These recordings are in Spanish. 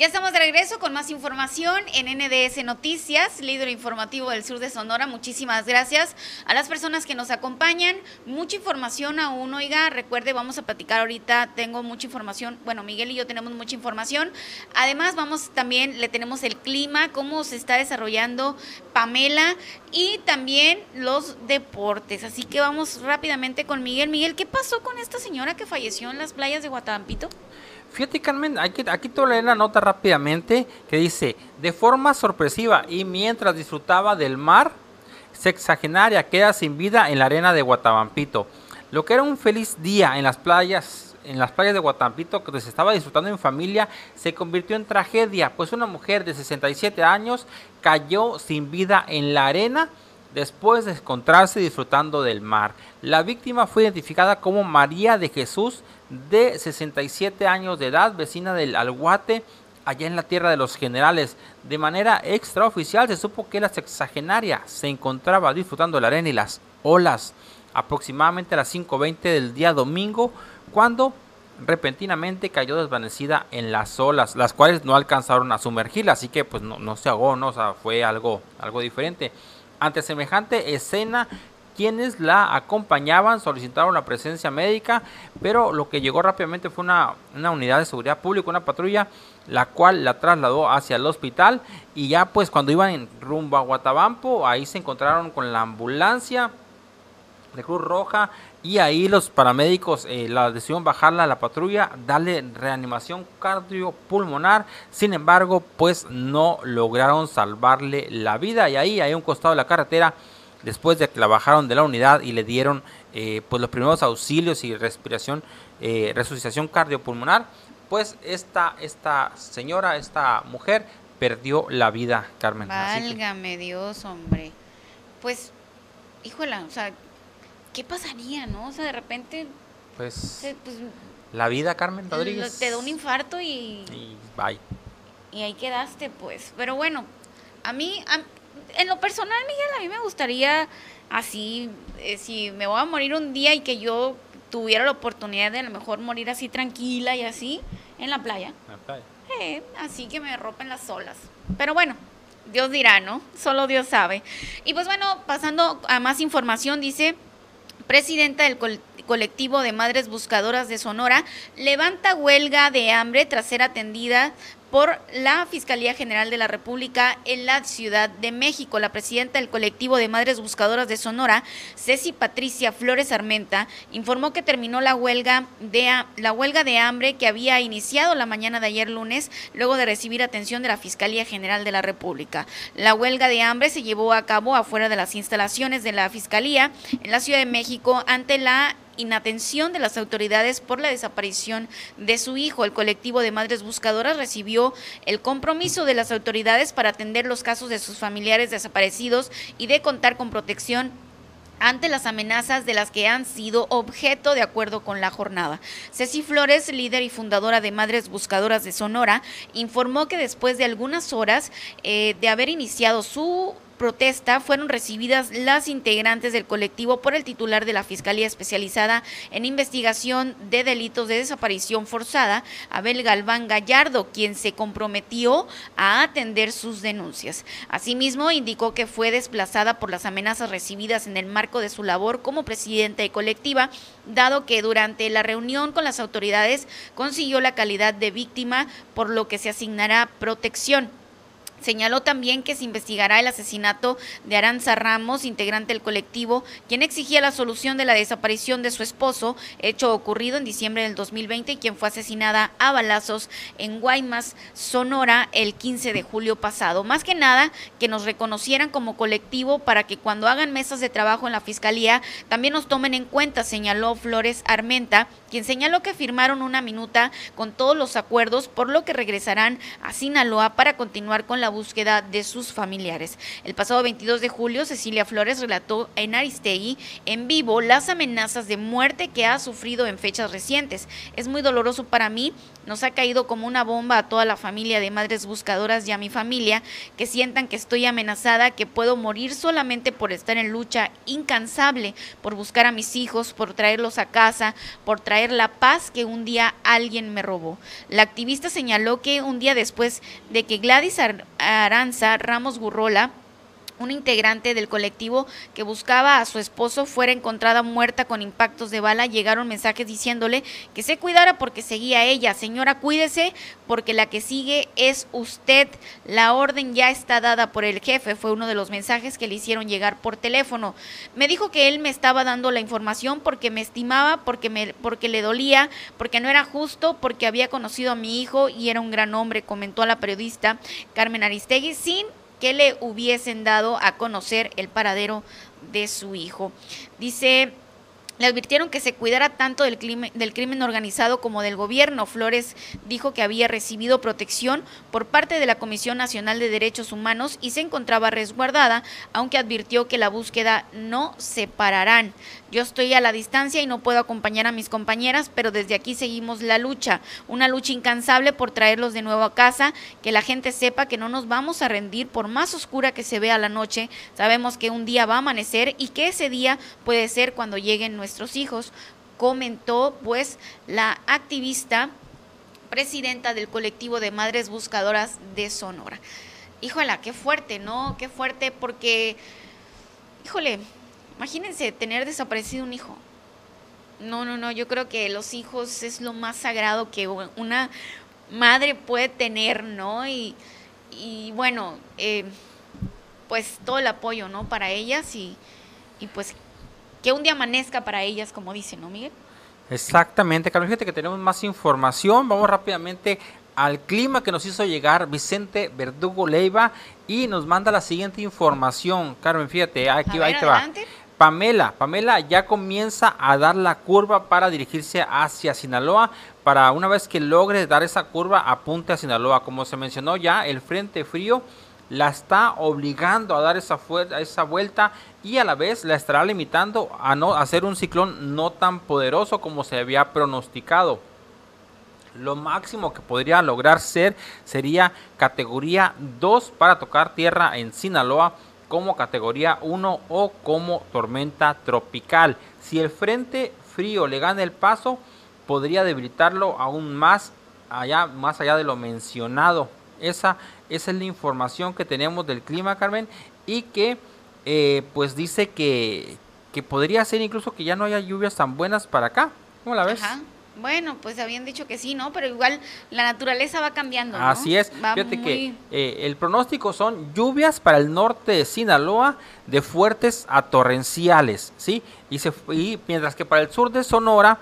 Ya estamos de regreso con más información en NDS Noticias, líder informativo del sur de Sonora. Muchísimas gracias a las personas que nos acompañan. Mucha información aún, oiga, recuerde, vamos a platicar ahorita, tengo mucha información, bueno, Miguel y yo tenemos mucha información. Además, vamos también, le tenemos el clima, cómo se está desarrollando Pamela y también los deportes. Así que vamos rápidamente con Miguel. Miguel, ¿qué pasó con esta señora que falleció en las playas de Guatampito? Fíjate, aquí, aquí leer la nota rápidamente que dice: De forma sorpresiva y mientras disfrutaba del mar, sexagenaria queda sin vida en la arena de Guatabampito. Lo que era un feliz día en las playas en las playas de Guatampito que se estaba disfrutando en familia se convirtió en tragedia, pues una mujer de 67 años cayó sin vida en la arena después de encontrarse disfrutando del mar. La víctima fue identificada como María de Jesús de 67 años de edad, vecina del Alguate, allá en la tierra de los generales. De manera extraoficial se supo que la sexagenaria se encontraba disfrutando la arena y las olas aproximadamente a las 5.20 del día domingo, cuando repentinamente cayó desvanecida en las olas, las cuales no alcanzaron a sumergirla, así que pues no, se ahogó, no, fue algo, algo diferente. Ante semejante escena, quienes la acompañaban solicitaron la presencia médica, pero lo que llegó rápidamente fue una, unidad de seguridad pública, una patrulla, la cual la trasladó hacia el hospital y ya pues cuando iban en rumbo a Guatabampo, ahí se encontraron con la ambulancia de Cruz Roja y ahí los paramédicos eh, la decidieron bajarla a la patrulla, darle reanimación cardiopulmonar, sin embargo pues no lograron salvarle la vida y ahí, hay un costado de la carretera, después de que la bajaron de la unidad y le dieron eh, pues los primeros auxilios y respiración, eh, resucitación cardiopulmonar, pues esta, esta señora, esta mujer perdió la vida, Carmen. Válgame Dios, hombre. Pues, híjola, o sea, ¿qué pasaría, no? O sea, de repente... Pues, pues la vida, Carmen Rodríguez. Te da un infarto y... Y bye. Y ahí quedaste, pues. Pero bueno, a mí, en lo personal, Miguel, a mí me gustaría así, eh, si me voy a morir un día y que yo tuviera la oportunidad de a lo mejor morir así tranquila y así, en la playa. La playa. Eh, así que me rompen las olas. Pero bueno, Dios dirá, ¿no? Solo Dios sabe. Y pues bueno, pasando a más información, dice presidenta del colectivo de madres buscadoras de Sonora, levanta huelga de hambre tras ser atendida por la Fiscalía General de la República en la Ciudad de México. La presidenta del colectivo de Madres Buscadoras de Sonora, Ceci Patricia Flores Armenta, informó que terminó la huelga de la huelga de hambre que había iniciado la mañana de ayer lunes, luego de recibir atención de la Fiscalía General de la República. La huelga de hambre se llevó a cabo afuera de las instalaciones de la Fiscalía en la Ciudad de México ante la inatención de las autoridades por la desaparición de su hijo. El colectivo de madres buscadoras recibió el compromiso de las autoridades para atender los casos de sus familiares desaparecidos y de contar con protección ante las amenazas de las que han sido objeto de acuerdo con la jornada. Ceci Flores, líder y fundadora de Madres Buscadoras de Sonora, informó que después de algunas horas eh, de haber iniciado su protesta fueron recibidas las integrantes del colectivo por el titular de la Fiscalía Especializada en Investigación de Delitos de Desaparición Forzada, Abel Galván Gallardo, quien se comprometió a atender sus denuncias. Asimismo, indicó que fue desplazada por las amenazas recibidas en el marco de su labor como presidenta y colectiva, dado que durante la reunión con las autoridades consiguió la calidad de víctima, por lo que se asignará protección. Señaló también que se investigará el asesinato de Aranza Ramos, integrante del colectivo, quien exigía la solución de la desaparición de su esposo, hecho ocurrido en diciembre del 2020 y quien fue asesinada a balazos en Guaymas, Sonora, el 15 de julio pasado. Más que nada, que nos reconocieran como colectivo para que cuando hagan mesas de trabajo en la Fiscalía también nos tomen en cuenta, señaló Flores Armenta, quien señaló que firmaron una minuta con todos los acuerdos, por lo que regresarán a Sinaloa para continuar con la búsqueda de sus familiares. El pasado 22 de julio, Cecilia Flores relató en Aristegui en vivo las amenazas de muerte que ha sufrido en fechas recientes. Es muy doloroso para mí nos ha caído como una bomba a toda la familia de madres buscadoras y a mi familia, que sientan que estoy amenazada, que puedo morir solamente por estar en lucha incansable, por buscar a mis hijos, por traerlos a casa, por traer la paz que un día alguien me robó. La activista señaló que un día después de que Gladys Aranza Ramos Gurrola una integrante del colectivo que buscaba a su esposo fuera encontrada muerta con impactos de bala, llegaron mensajes diciéndole que se cuidara porque seguía ella. Señora, cuídese porque la que sigue es usted. La orden ya está dada por el jefe, fue uno de los mensajes que le hicieron llegar por teléfono. Me dijo que él me estaba dando la información porque me estimaba, porque, me, porque le dolía, porque no era justo, porque había conocido a mi hijo y era un gran hombre, comentó a la periodista Carmen Aristegui, sin que le hubiesen dado a conocer el paradero de su hijo. Dice le advirtieron que se cuidara tanto del crimen, del crimen, organizado como del gobierno. Flores dijo que había recibido protección por parte de la Comisión Nacional de Derechos Humanos y se encontraba resguardada, aunque advirtió que la búsqueda no se pararán. Yo estoy a la distancia y no puedo acompañar a mis compañeras, pero desde aquí seguimos la lucha, una lucha incansable por traerlos de nuevo a casa, que la gente sepa que no nos vamos a rendir por más oscura que se vea la noche. Sabemos que un día va a amanecer y que ese día puede ser cuando lleguen nuestros hijos, comentó pues la activista presidenta del colectivo de madres buscadoras de Sonora. Híjole, qué fuerte, ¿no? Qué fuerte porque, híjole, Imagínense tener desaparecido un hijo. No, no, no, yo creo que los hijos es lo más sagrado que una madre puede tener, ¿no? Y, bueno, eh, pues todo el apoyo, ¿no? Para ellas y, y pues que un día amanezca para ellas, como dice, ¿no, Miguel? Exactamente, Carlos. Fíjate que tenemos más información. Vamos rápidamente al clima que nos hizo llegar Vicente Verdugo Leiva y nos manda la siguiente información. Carmen, fíjate, aquí va, ahí te va. Pamela, Pamela ya comienza a dar la curva para dirigirse hacia Sinaloa, para una vez que logre dar esa curva apunte a Sinaloa. Como se mencionó ya, el frente frío la está obligando a dar esa, esa vuelta y a la vez la estará limitando a no hacer un ciclón no tan poderoso como se había pronosticado. Lo máximo que podría lograr ser sería categoría 2 para tocar tierra en Sinaloa como categoría 1 o como tormenta tropical. Si el frente frío le gana el paso, podría debilitarlo aún más allá, más allá de lo mencionado. Esa, esa es la información que tenemos del clima, Carmen, y que eh, pues dice que, que podría ser incluso que ya no haya lluvias tan buenas para acá. ¿Cómo la ves? Bueno, pues habían dicho que sí, ¿no? Pero igual la naturaleza va cambiando. ¿no? Así es. Fíjate que eh, el pronóstico son lluvias para el norte de Sinaloa de fuertes a torrenciales, ¿sí? Y, se, y mientras que para el sur de Sonora,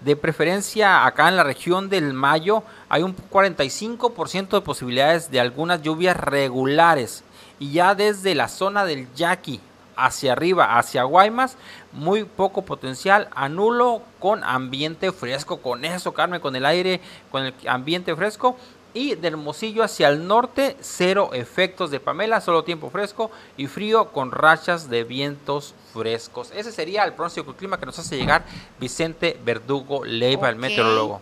de preferencia acá en la región del Mayo, hay un 45% de posibilidades de algunas lluvias regulares. Y ya desde la zona del Yaqui hacia arriba, hacia Guaymas, muy poco potencial, anulo con ambiente fresco, con eso, Carmen, con el aire, con el ambiente fresco. Y del Hermosillo hacia el norte, cero efectos de Pamela, solo tiempo fresco y frío con rachas de vientos frescos. Ese sería el pronóstico del clima que nos hace llegar Vicente Verdugo Leiva, el meteorólogo.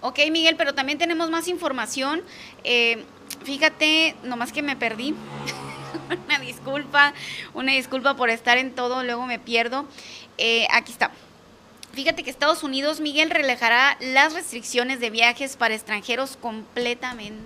Ok, Miguel, pero también tenemos más información. Eh, fíjate, nomás que me perdí. una disculpa, una disculpa por estar en todo, luego me pierdo. Eh, aquí está. Fíjate que Estados Unidos, Miguel, relajará las restricciones de viajes para extranjeros completamente.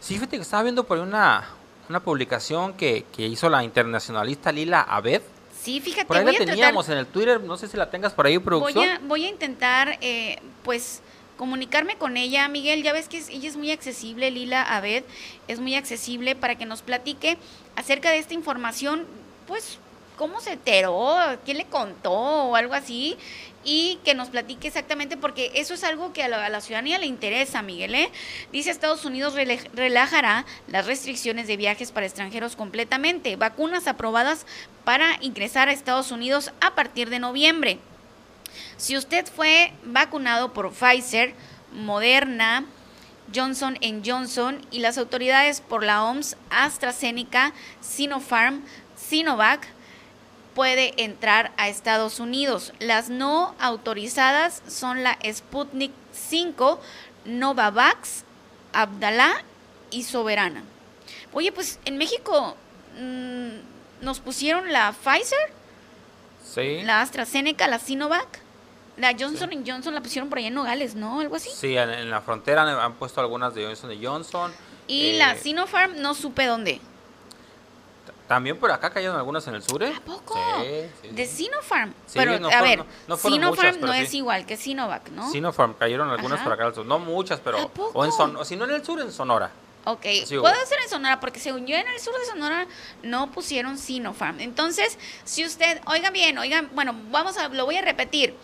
Sí, fíjate que estaba viendo por una, una publicación que, hizo la internacionalista Lila Abed. Sí, fíjate. Por ahí la teníamos en el Twitter, no sé si la tengas por ahí, producción. Voy a, voy a intentar, eh, pues, comunicarme con ella. Miguel, ya ves que ella es muy accesible, Lila Abed, es muy accesible para que nos platique acerca de esta información, pues, cómo se enteró, quién le contó o algo así, y que nos platique exactamente, porque eso es algo que a la, ciudadanía le interesa, Miguel. ¿eh? Dice Estados Unidos relajará las restricciones de viajes para extranjeros completamente, vacunas aprobadas para ingresar a Estados Unidos a partir de noviembre. Si usted fue vacunado por Pfizer, Moderna, Johnson Johnson y las autoridades por la OMS, AstraZeneca, Sinopharm, Sinovac, puede entrar a Estados Unidos. Las no autorizadas son la Sputnik 5, Novavax, Abdalá y Soberana. Oye, pues en México mm, nos pusieron la Pfizer, Sí. la AstraZeneca, la Sinovac. La Johnson Johnson la pusieron por allá en Nogales, ¿no? Algo así. Sí, en, en la frontera han, puesto algunas de Johnson Johnson. Y Eh, la Sinopharm no supe dónde. También por acá cayeron algunas en el sur, ¿eh? ¿A poco? Sí, sí, De sí. Sinopharm. Sí, pero, no a fueron- ver, no- no Sinopharm muchas, no sí. es igual que Sinovac, ¿no? Sinopharm, cayeron algunas Ajá. por acá, no muchas, ¿A pero poco? o en Son- o si no en el sur, en Sonora. Ok, Sí, puede ser en Sonora, porque según yo en el sur de Sonora no pusieron Sinopharm. Entonces, si usted, oigan bien, oigan, bueno, vamos a, lo voy a repetir.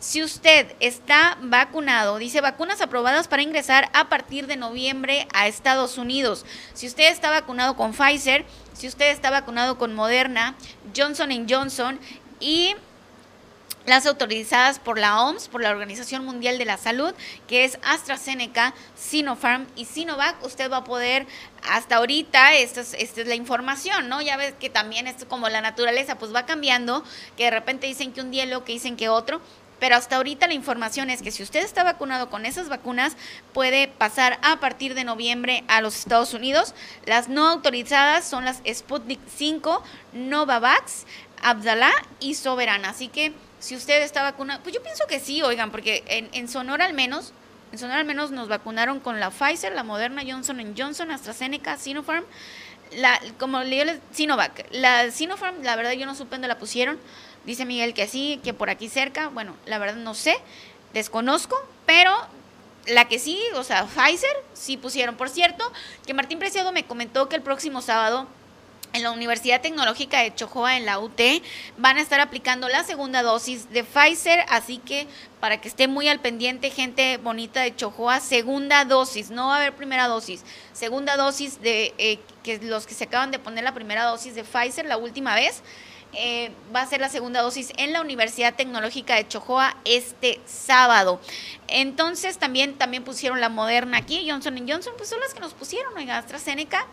Si usted está vacunado, dice vacunas aprobadas para ingresar a partir de noviembre a Estados Unidos. Si usted está vacunado con Pfizer, si usted está vacunado con Moderna, Johnson Johnson y las autorizadas por la OMS, por la Organización Mundial de la Salud, que es AstraZeneca, Sinopharm y Sinovac, usted va a poder, hasta ahorita, esta es, esta es la información, ¿no? Ya ves que también es como la naturaleza, pues va cambiando, que de repente dicen que un día lo que dicen que otro, pero hasta ahorita la información es que si usted está vacunado con esas vacunas, puede pasar a partir de noviembre a los Estados Unidos. Las no autorizadas son las Sputnik 5, Novavax, Abdalá y Soberana. Así que si usted está vacunado, pues yo pienso que sí, oigan, porque en, en Sonora al menos, en Sonora al menos nos vacunaron con la Pfizer, la Moderna, Johnson Johnson, AstraZeneca, Sinopharm, la, como le digo, Sinovac. La Sinopharm, la verdad yo no supe dónde la pusieron. Dice Miguel que sí, que por aquí cerca. Bueno, la verdad no sé, desconozco, pero la que sí, o sea, Pfizer, sí pusieron. Por cierto, que Martín Preciado me comentó que el próximo sábado en la Universidad Tecnológica de Chojoa, en la UT, van a estar aplicando la segunda dosis de Pfizer, así que para que esté muy al pendiente, gente bonita de Chojoa, segunda dosis, no va a haber primera dosis, segunda dosis de eh, que los que se acaban de poner la primera dosis de Pfizer la última vez. eh, va a ser la segunda dosis en la Universidad Tecnológica de Chojoa este sábado. Entonces también, también pusieron la moderna aquí, Johnson Johnson, pues son las que nos pusieron, oiga, AstraZeneca,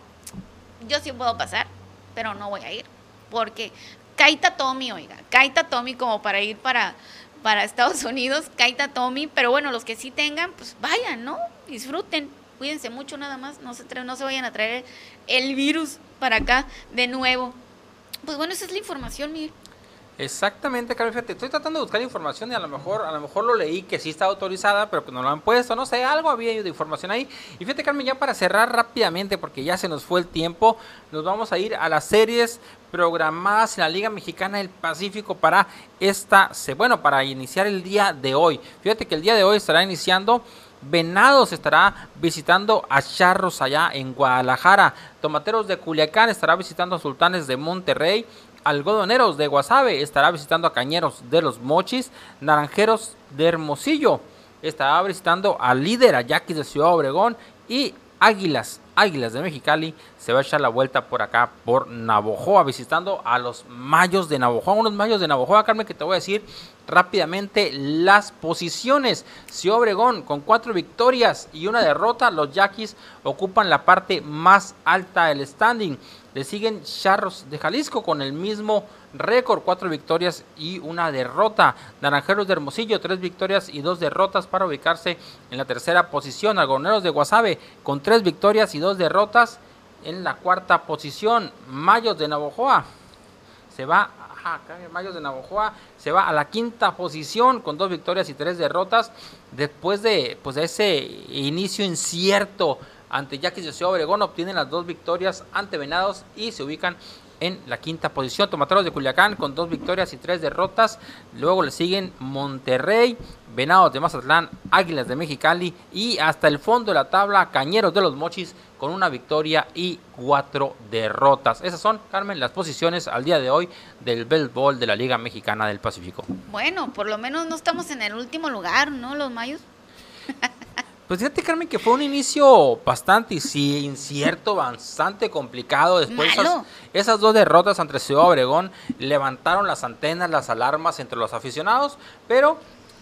yo sí puedo pasar, pero no voy a ir, porque Kaita Tommy, oiga, Kaita Tommy como para ir para, para Estados Unidos, Kaita Tommy, pero bueno, los que sí tengan, pues vayan, ¿no? Disfruten, cuídense mucho nada más, no se, no se vayan a traer el virus para acá de nuevo. Pues bueno, esa es la información, Miguel. Exactamente, Carmen, fíjate, estoy tratando de buscar información y a lo mejor, a lo mejor lo leí que sí está autorizada, pero que no lo han puesto, no sé, algo había de información ahí. Y fíjate, Carmen, ya para cerrar rápidamente, porque ya se nos fue el tiempo, nos vamos a ir a las series programadas en la Liga Mexicana del Pacífico para esta, bueno, para iniciar el día de hoy. Fíjate que el día de hoy estará iniciando Venados estará visitando a Charros allá en Guadalajara. Tomateros de Culiacán estará visitando a Sultanes de Monterrey. Algodoneros de Guasave estará visitando a Cañeros de los Mochis. Naranjeros de Hermosillo estará visitando a Líder, a Yaquis de Ciudad Obregón. Y Águilas, Águilas de Mexicali se va a echar la vuelta por acá, por Navojoa, visitando a los Mayos de Navojoa. Unos Mayos de Navojoa, Carmen, que te voy a decir rápidamente las posiciones. Ciudad Obregón con cuatro victorias y una derrota. Los Yaquis ocupan la parte más alta del standing. Le siguen Charros de Jalisco con el mismo récord, cuatro victorias y una derrota. Naranjeros de Hermosillo, tres victorias y dos derrotas para ubicarse en la tercera posición. Algoneros de Guasave con tres victorias y dos derrotas en la cuarta posición. Mayos de Navojoa se va en Mayos de Navojoa se va a la quinta posición con dos victorias y tres derrotas después de pues de ese inicio incierto ante Yaquis de Obregón obtienen las dos victorias ante Venados y se ubican en la quinta posición. Tomateros de Culiacán con dos victorias y tres derrotas. Luego le siguen Monterrey, Venados de Mazatlán, Águilas de Mexicali y hasta el fondo de la tabla Cañeros de los Mochis con una victoria y cuatro derrotas. Esas son, Carmen, las posiciones al día de hoy del béisbol de la Liga Mexicana del Pacífico. Bueno, por lo menos no estamos en el último lugar, ¿no? Los mayos. Pues fíjate, Carmen, que fue un inicio bastante sí, incierto, bastante complicado. Después esas, esas dos derrotas ante Ciudad Obregón levantaron las antenas, las alarmas entre los aficionados, pero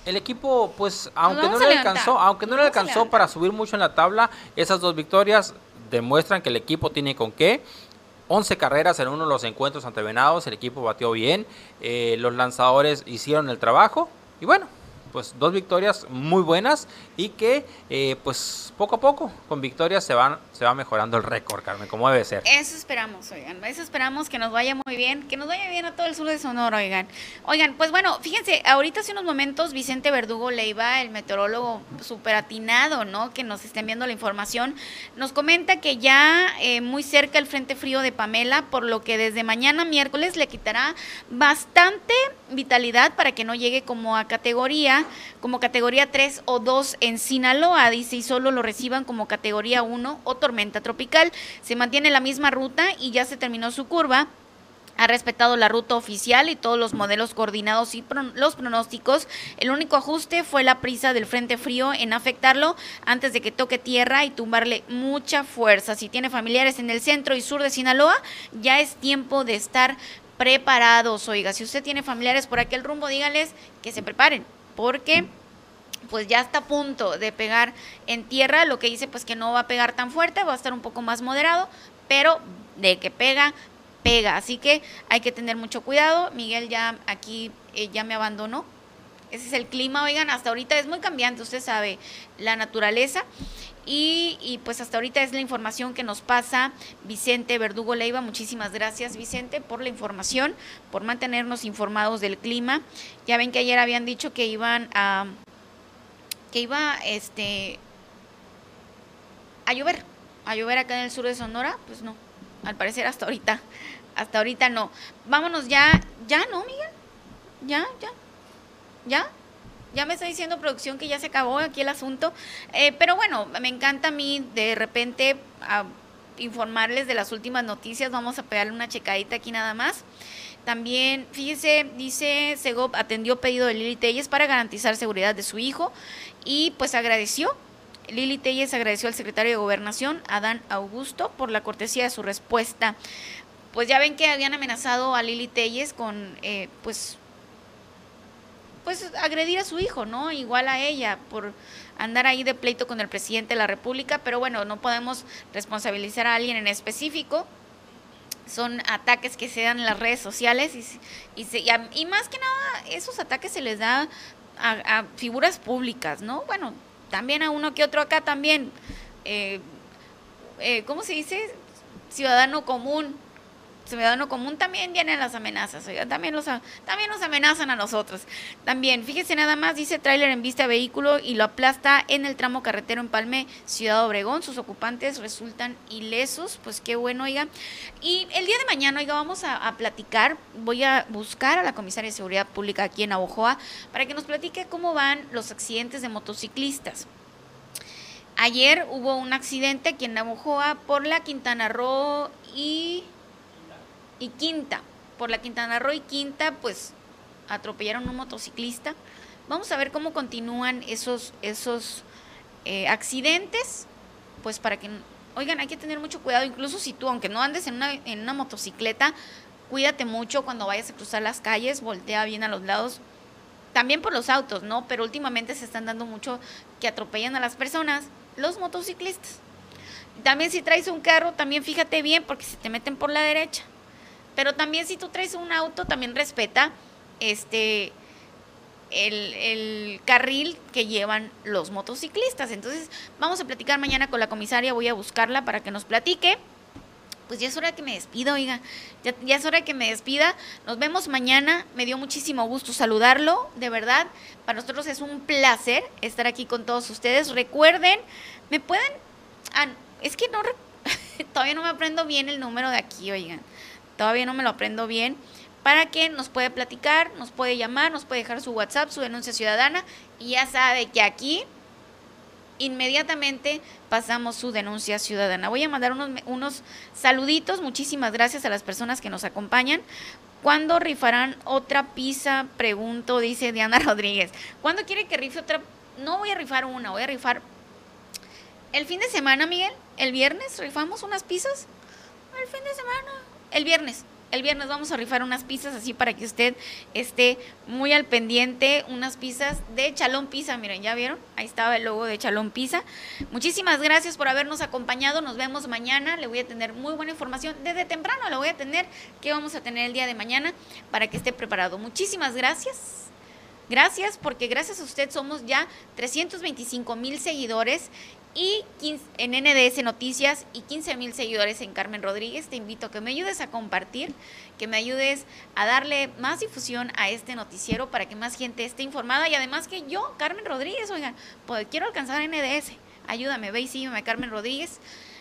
el equipo, pues, aunque no le levantar, alcanzó, aunque no le alcanzó para subir mucho en la tabla, esas dos victorias demuestran que el equipo tiene con qué. 11 carreras en uno de los encuentros ante Venados, el equipo batió bien, eh, los lanzadores hicieron el trabajo y bueno, pues dos victorias muy buenas y que eh, pues poco a poco con victorias se van se va mejorando el récord, Carmen, como debe ser. Eso esperamos, oigan, eso esperamos que nos vaya muy bien, que nos vaya bien a todo el sur de Sonora, oigan. Oigan, pues bueno, fíjense, ahorita hace unos momentos Vicente Verdugo Leiva, el meteorólogo súper atinado, ¿no? Que nos estén viendo la información, nos comenta que ya eh, muy cerca el Frente Frío de Pamela, por lo que desde mañana miércoles le quitará bastante vitalidad para que no llegue como a categoría, como categoría 3 o 2 en Sinaloa, dice, y solo lo reciban como categoría 1 o tormenta tropical. Se mantiene la misma ruta y ya se terminó su curva ha respetado la ruta oficial y todos los modelos coordinados y los pronósticos. El único ajuste fue la prisa del Frente Frío en afectarlo antes de que toque tierra y tumbarle mucha fuerza. Si tiene familiares en el centro y sur de Sinaloa, ya es tiempo de estar preparados. Oiga, si usted tiene familiares por aquel rumbo, díganles que se preparen, porque pues ya está a punto de pegar en tierra, lo que dice pues que no va a pegar tan fuerte, va a estar un poco más moderado, pero de que pega, pega. Así que hay que tener mucho cuidado. Miguel ya aquí eh, ya me abandonó. Ese es el clima, oigan, hasta ahorita es muy cambiante, usted sabe, la naturaleza. Y, pues hasta ahorita es la información que nos pasa Vicente Verdugo Leiva. Muchísimas gracias Vicente por la información, por mantenernos informados del clima. Ya ven que ayer habían dicho que iban a que iba este a llover, a llover acá en el sur de Sonora, pues no, al parecer hasta ahorita, hasta ahorita no. Vámonos ya, ya no, Miguel, ya, ya, ya, ya me está diciendo producción que ya se acabó aquí el asunto, eh, pero bueno, me encanta a mí de repente informarles de las últimas noticias, vamos a pegarle una checadita aquí nada más. También, fíjese, dice Segov atendió pedido de Lili Telles para garantizar seguridad de su hijo y pues agradeció. Lili Telles agradeció al secretario de Gobernación, Adán Augusto, por la cortesía de su respuesta. Pues ya ven que habían amenazado a Lili Telles con, eh, pues, pues agredir a su hijo, ¿no? Igual a ella, por andar ahí de pleito con el presidente de la República, pero bueno, no podemos responsabilizar a alguien en específico. Son ataques que se dan en las redes sociales y, y, y más que nada esos ataques se les da a, figuras públicas, ¿no? Bueno, también a uno que otro acá también, eh, eh, ¿cómo se dice? Ciudadano común, ciudadano común también vienen las amenazas, también, los, también nos amenazan a nosotros. También, fíjese nada más, dice tráiler en vista vehículo y lo aplasta en el tramo carretero en Palme, Ciudad Obregón. Sus ocupantes resultan ilesos, pues qué bueno, oiga. Y el día de mañana, oiga, vamos a, platicar, voy a buscar a la comisaria de Seguridad Pública aquí en Abojoa para que nos platique cómo van los accidentes de motociclistas. Ayer hubo un accidente aquí en Navojoa por la Quintana Roo y y Quinta. Por la Quintana Roo y Quinta, pues atropellaron un motociclista. Vamos a ver cómo continúan esos, esos eh, accidentes, pues para que, oigan, hay que tener mucho cuidado, incluso si tú, aunque no andes en una, en una motocicleta, cuídate mucho cuando vayas a cruzar las calles, voltea bien a los lados, también por los autos, ¿no? Pero últimamente se están dando mucho que atropellan a las personas, los motociclistas. También si traes un carro, también fíjate bien porque se te meten por la derecha. Pero también si tú traes un auto, también respeta este el, carril que llevan los motociclistas. Entonces, vamos a platicar mañana con la comisaria, voy a buscarla para que nos platique. Pues ya es hora que me despida, oiga. Ya, ya, es hora que me despida. Nos vemos mañana. Me dio muchísimo gusto saludarlo, de verdad. Para nosotros es un placer estar aquí con todos ustedes. Recuerden, me pueden... Ah, es que no... Todavía no me aprendo bien el número de aquí, oigan todavía no me lo aprendo bien, para que nos puede platicar, nos puede llamar, nos puede dejar su WhatsApp, su denuncia ciudadana y ya sabe que aquí inmediatamente pasamos su denuncia ciudadana. Voy a mandar unos, unos saluditos, muchísimas gracias a las personas que nos acompañan. ¿Cuándo rifarán otra pizza? Pregunto, dice Diana Rodríguez. ¿Cuándo quiere que rife otra? No voy a rifar una, voy a rifar el fin de semana, Miguel. El viernes rifamos unas pizzas. El fin de semana el viernes. El viernes vamos a rifar unas pizzas así para que usted esté muy al pendiente. Unas pizzas de Chalón Pizza. Miren, ¿ya vieron? Ahí estaba el logo de Chalón Pizza. Muchísimas gracias por habernos acompañado. Nos vemos mañana. Le voy a tener muy buena información. Desde temprano le voy a tener qué vamos a tener el día de mañana para que esté preparado. Muchísimas gracias. Gracias, porque gracias a usted somos ya 325 mil seguidores y en NDS Noticias y 15 mil seguidores en Carmen Rodríguez. Te invito a que me ayudes a compartir, que me ayudes a darle más difusión a este noticiero para que más gente esté informada y además que yo, Carmen Rodríguez, oigan, pues quiero alcanzar NDS. Ayúdame, ve y sígueme, Carmen Rodríguez.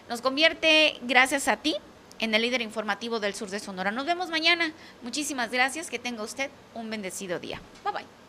Nos convierte, gracias a ti, en el líder informativo del sur de Sonora. Nos vemos mañana. Muchísimas gracias. Que tenga usted un bendecido día. Bye bye.